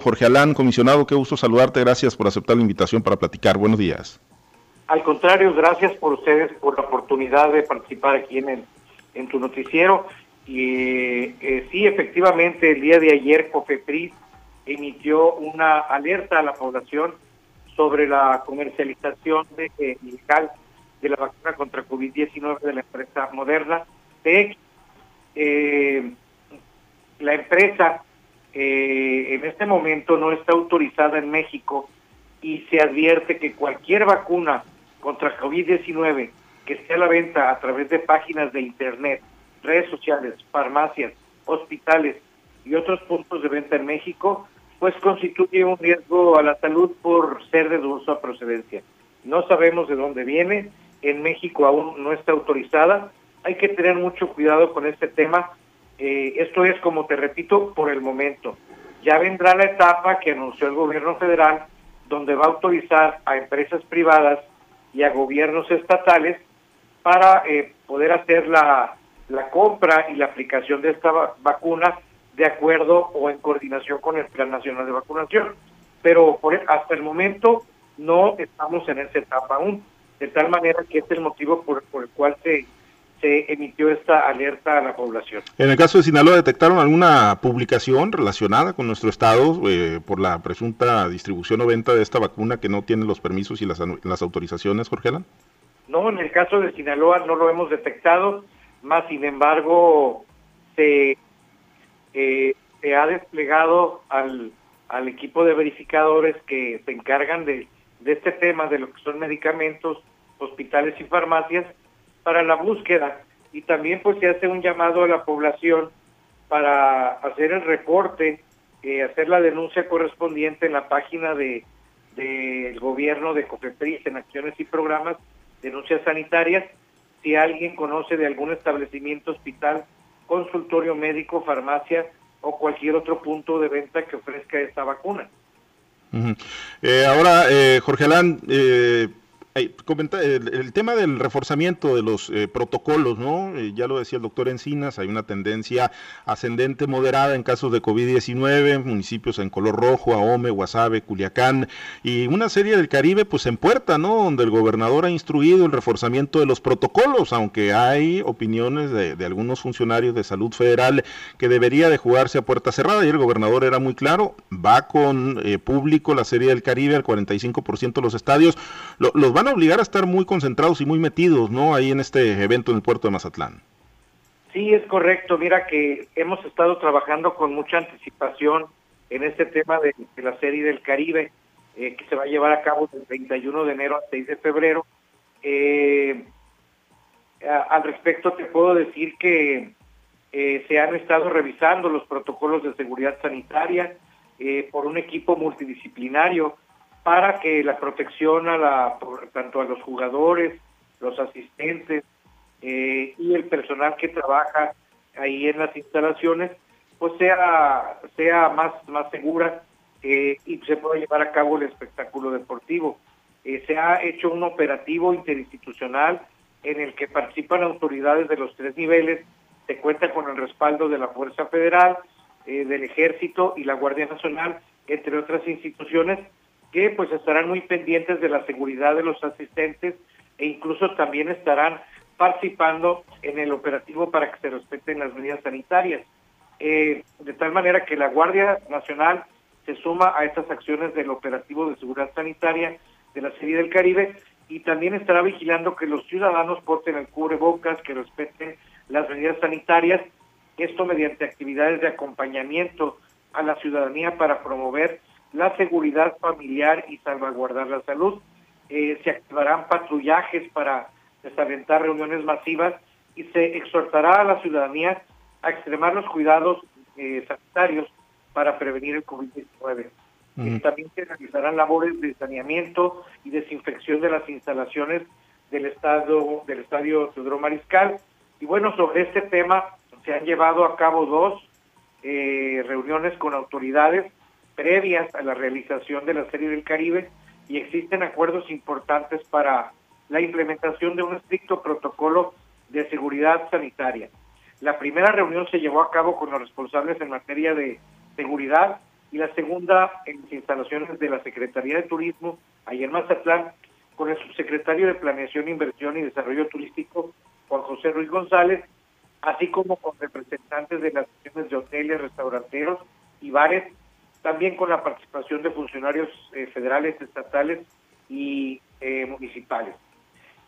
Jorge Alán, comisionado, qué gusto saludarte. Gracias por aceptar la invitación para platicar. Buenos días. Al contrario, gracias por ustedes por la oportunidad de participar aquí en, en tu noticiero. Y eh, sí, efectivamente, el día de ayer COFEPRIS emitió una alerta a la población sobre la comercialización de, eh, ilegal de la vacuna contra COVID-19 de la empresa Moderna. De eh, la empresa eh, en este momento no está autorizada en México y se advierte que cualquier vacuna contra COVID-19 que esté a la venta a través de páginas de Internet, redes sociales, farmacias, hospitales y otros puntos de venta en México, pues constituye un riesgo a la salud por ser de dudosa procedencia. No sabemos de dónde viene, en México aún no está autorizada, hay que tener mucho cuidado con este tema eh, esto es, como te repito, por el momento. Ya vendrá la etapa que anunció el gobierno federal, donde va a autorizar a empresas privadas y a gobiernos estatales para eh, poder hacer la, la compra y la aplicación de esta vacuna de acuerdo o en coordinación con el Plan Nacional de Vacunación. Pero por, hasta el momento no estamos en esa etapa aún, de tal manera que este es el motivo por el cual se se emitió esta alerta a la población. En el caso de Sinaloa, ¿detectaron alguna publicación relacionada con nuestro estado eh, por la presunta distribución o venta de esta vacuna que no tiene los permisos y las, las autorizaciones, Jorge Alan? No, en el caso de Sinaloa no lo hemos detectado, más sin embargo se, eh, se ha desplegado al, al equipo de verificadores que se encargan de, de este tema, de lo que son medicamentos, hospitales y farmacias, para la búsqueda y también pues se hace un llamado a la población para hacer el reporte, eh, hacer la denuncia correspondiente en la página de del gobierno de COFEPRIS en acciones y programas, denuncias sanitarias, si alguien conoce de algún establecimiento, hospital, consultorio médico, farmacia o cualquier otro punto de venta que ofrezca esta vacuna. Eh, ahora, eh, Jorge Alán, eh, el, tema del reforzamiento de los eh, protocolos, ¿no? Eh, ya lo decía el doctor Encinas, hay una tendencia ascendente moderada en casos de COVID-19, municipios en color rojo, Ahome, Guasave, Culiacán y una serie del Caribe, pues en puerta, ¿no? Donde el gobernador ha instruido el reforzamiento de los protocolos, aunque hay opiniones de, algunos funcionarios de salud federal que debería de jugarse a puerta cerrada y el gobernador era muy claro, va con eh, público la serie del Caribe, al 45% de los estadios, los van obligar a estar muy concentrados y muy metidos, ¿no? Ahí en este evento en el puerto de Mazatlán. Sí, es correcto. Mira que hemos estado trabajando con mucha anticipación en este tema de, la serie del Caribe, eh, que se va a llevar a cabo del 31 de enero al 6 de febrero. Eh, al respecto te puedo decir que eh, se han estado revisando los protocolos de seguridad sanitaria por un equipo multidisciplinario para que la protección a la, tanto a los jugadores, los asistentes eh, y el personal que trabaja ahí en las instalaciones, pues sea, sea más, más segura eh, y se pueda llevar a cabo el espectáculo deportivo. Eh, se ha hecho un operativo interinstitucional en el que participan autoridades de los tres niveles, se cuenta con el respaldo de la Fuerza Federal, del Ejército y la Guardia Nacional, entre otras instituciones, que pues estarán muy pendientes de la seguridad de los asistentes e incluso también estarán participando en el operativo para que se respeten las medidas sanitarias. Eh, de tal manera que la Guardia Nacional se suma a estas acciones del operativo de seguridad sanitaria de la Serie del Caribe y también estará vigilando que los ciudadanos porten el cubrebocas, que respeten las medidas sanitarias, esto mediante actividades de acompañamiento a la ciudadanía para promover la seguridad familiar y salvaguardar la salud. Eh, se activarán patrullajes para desalentar reuniones masivas y se exhortará a la ciudadanía a extremar los cuidados eh, sanitarios para prevenir el COVID-19. Eh, también se realizarán labores de saneamiento y desinfección de las instalaciones del estado del estadio Teodoro Mariscal. Y bueno, sobre este tema se han llevado a cabo dos reuniones con autoridades previas a la realización de la Serie del Caribe y existen acuerdos importantes para la implementación de un estricto protocolo de seguridad sanitaria. La primera reunión se llevó a cabo con los responsables en materia de seguridad y la segunda en las instalaciones de la Secretaría de Turismo, ahí en Mazatlán, con el subsecretario de Planeación, Inversión y Desarrollo Turístico, Juan José Ruiz González, así como con representantes de las secciones de hoteles, restauranteros y bares, también con la participación de funcionarios eh, federales, estatales y eh, municipales.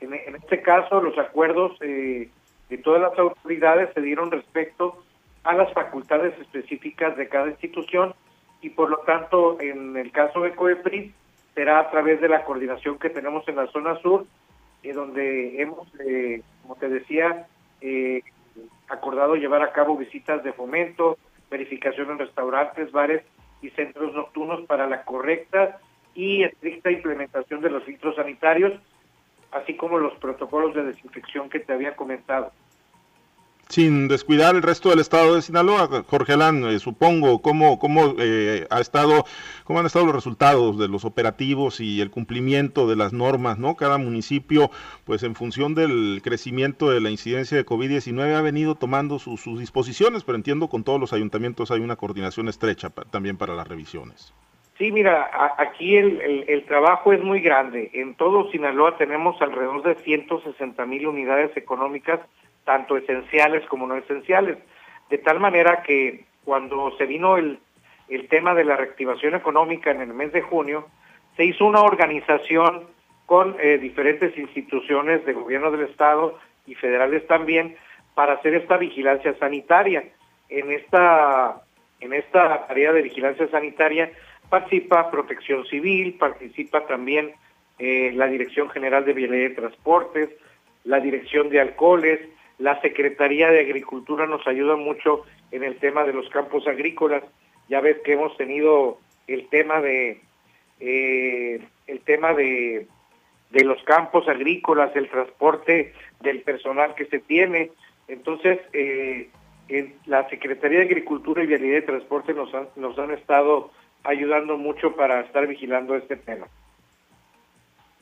En, este caso, los acuerdos eh, de todas las autoridades se dieron respecto a las facultades específicas de cada institución y por lo tanto, en el caso de COEPRIS, será a través de la coordinación que tenemos en la zona sur, donde hemos, como te decía, acordado llevar a cabo visitas de fomento, verificación en restaurantes, bares y centros nocturnos para la correcta y estricta implementación de los filtros sanitarios, así como los protocolos de desinfección que te había comentado sin descuidar el resto del estado de Sinaloa, Jorge Alán, eh, supongo, ¿cómo, cómo, eh, ha estado, ¿cómo han estado los resultados de los operativos y el cumplimiento de las normas? ¿no? Cada municipio, pues en función del crecimiento de la incidencia de COVID-19, ha venido tomando sus disposiciones, pero entiendo con todos los ayuntamientos hay una coordinación estrecha también para las revisiones. Sí, mira, aquí el, el, trabajo es muy grande. En todo Sinaloa tenemos alrededor de 160 mil unidades económicas tanto esenciales como no esenciales, de tal manera que cuando se vino el, el tema de la reactivación económica en el mes de junio, se hizo una organización con eh, diferentes instituciones de gobierno del Estado y federales también para hacer esta vigilancia sanitaria. En esta, en esta tarea de vigilancia sanitaria participa Protección Civil, participa también eh, la Dirección General de Vialidad de Transportes, la Dirección de Alcoholes, la Secretaría de Agricultura nos ayuda mucho en el tema de los campos agrícolas. Ya ves que hemos tenido el tema de eh, el tema de, de los campos agrícolas, el transporte del personal que se tiene. Entonces, eh, la Secretaría de Agricultura y Vialidad de Transporte nos nos han estado ayudando mucho para estar vigilando este tema.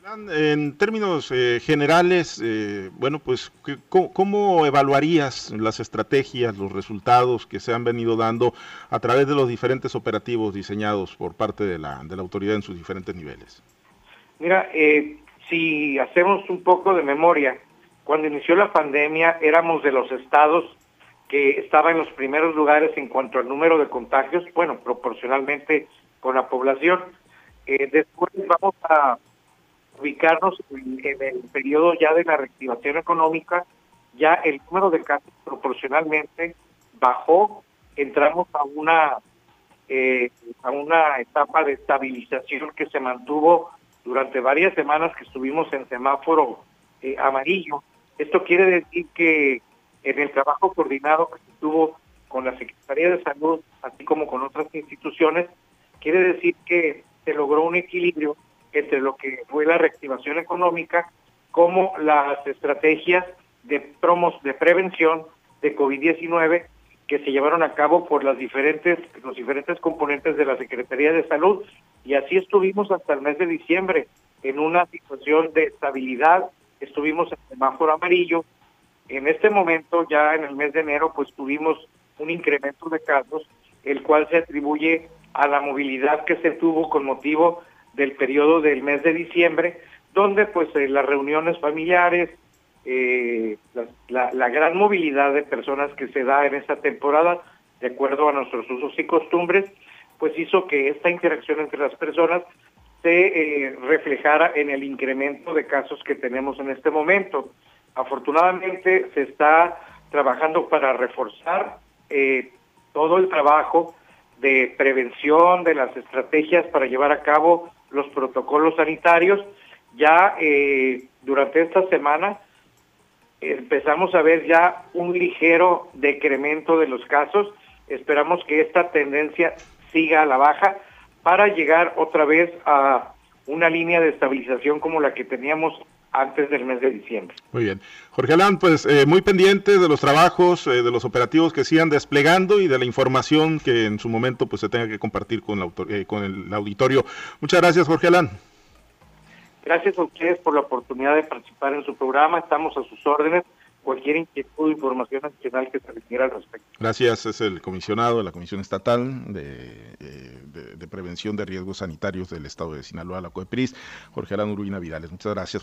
En términos eh, generales, eh, bueno, pues, ¿cómo, evaluarías las estrategias, los resultados que se han venido dando a través de los diferentes operativos diseñados por parte de la, de la autoridad en sus diferentes niveles? Mira, eh, si hacemos un poco de memoria, cuando inició la pandemia éramos de los estados que estaban en los primeros lugares en cuanto al número de contagios, bueno, proporcionalmente con la población. después vamos a ubicarnos en, el periodo ya de la reactivación económica, ya el número de casos proporcionalmente bajó, entramos a una eh, a una etapa de estabilización que se mantuvo durante varias semanas que estuvimos en semáforo eh, amarillo. Esto quiere decir que en el trabajo coordinado que se tuvo con la Secretaría de Salud, así como con otras instituciones, quiere decir que se logró un equilibrio entre lo que fue la reactivación económica como las estrategias de promos de prevención de COVID-19 que se llevaron a cabo por las diferentes los diferentes componentes de la Secretaría de Salud y así estuvimos hasta el mes de diciembre en una situación de estabilidad, estuvimos en semáforo amarillo. En este momento ya en el mes de enero pues tuvimos un incremento de casos el cual se atribuye a la movilidad que se tuvo con motivo del periodo del mes de diciembre, donde pues eh, las reuniones familiares, eh, la, gran movilidad de personas que se da en esta temporada, de acuerdo a nuestros usos y costumbres, pues hizo que esta interacción entre las personas se eh, reflejara en el incremento de casos que tenemos en este momento. Afortunadamente se está trabajando para reforzar todo el trabajo de prevención, de las estrategias para llevar a cabo los protocolos sanitarios. Ya eh, durante esta semana empezamos a ver ya un ligero decremento de los casos. Esperamos que esta tendencia siga a la baja para llegar otra vez a una línea de estabilización como la que teníamos antes del mes de diciembre. Muy bien. Jorge Alán, pues eh, muy pendiente de los trabajos, eh, de los operativos que sigan desplegando y de la información que en su momento pues se tenga que compartir con, la, eh, con el auditorio. Muchas gracias, Jorge Alán. Gracias a ustedes por la oportunidad de participar en su programa. Estamos a sus órdenes. cualquier inquietud o información adicional que se requiera al respecto. Gracias, es el comisionado de la Comisión Estatal de, eh, de, Prevención de Riesgos Sanitarios del Estado de Sinaloa, la COEPRIS, Jorge Alan Uruina Vidales. Muchas gracias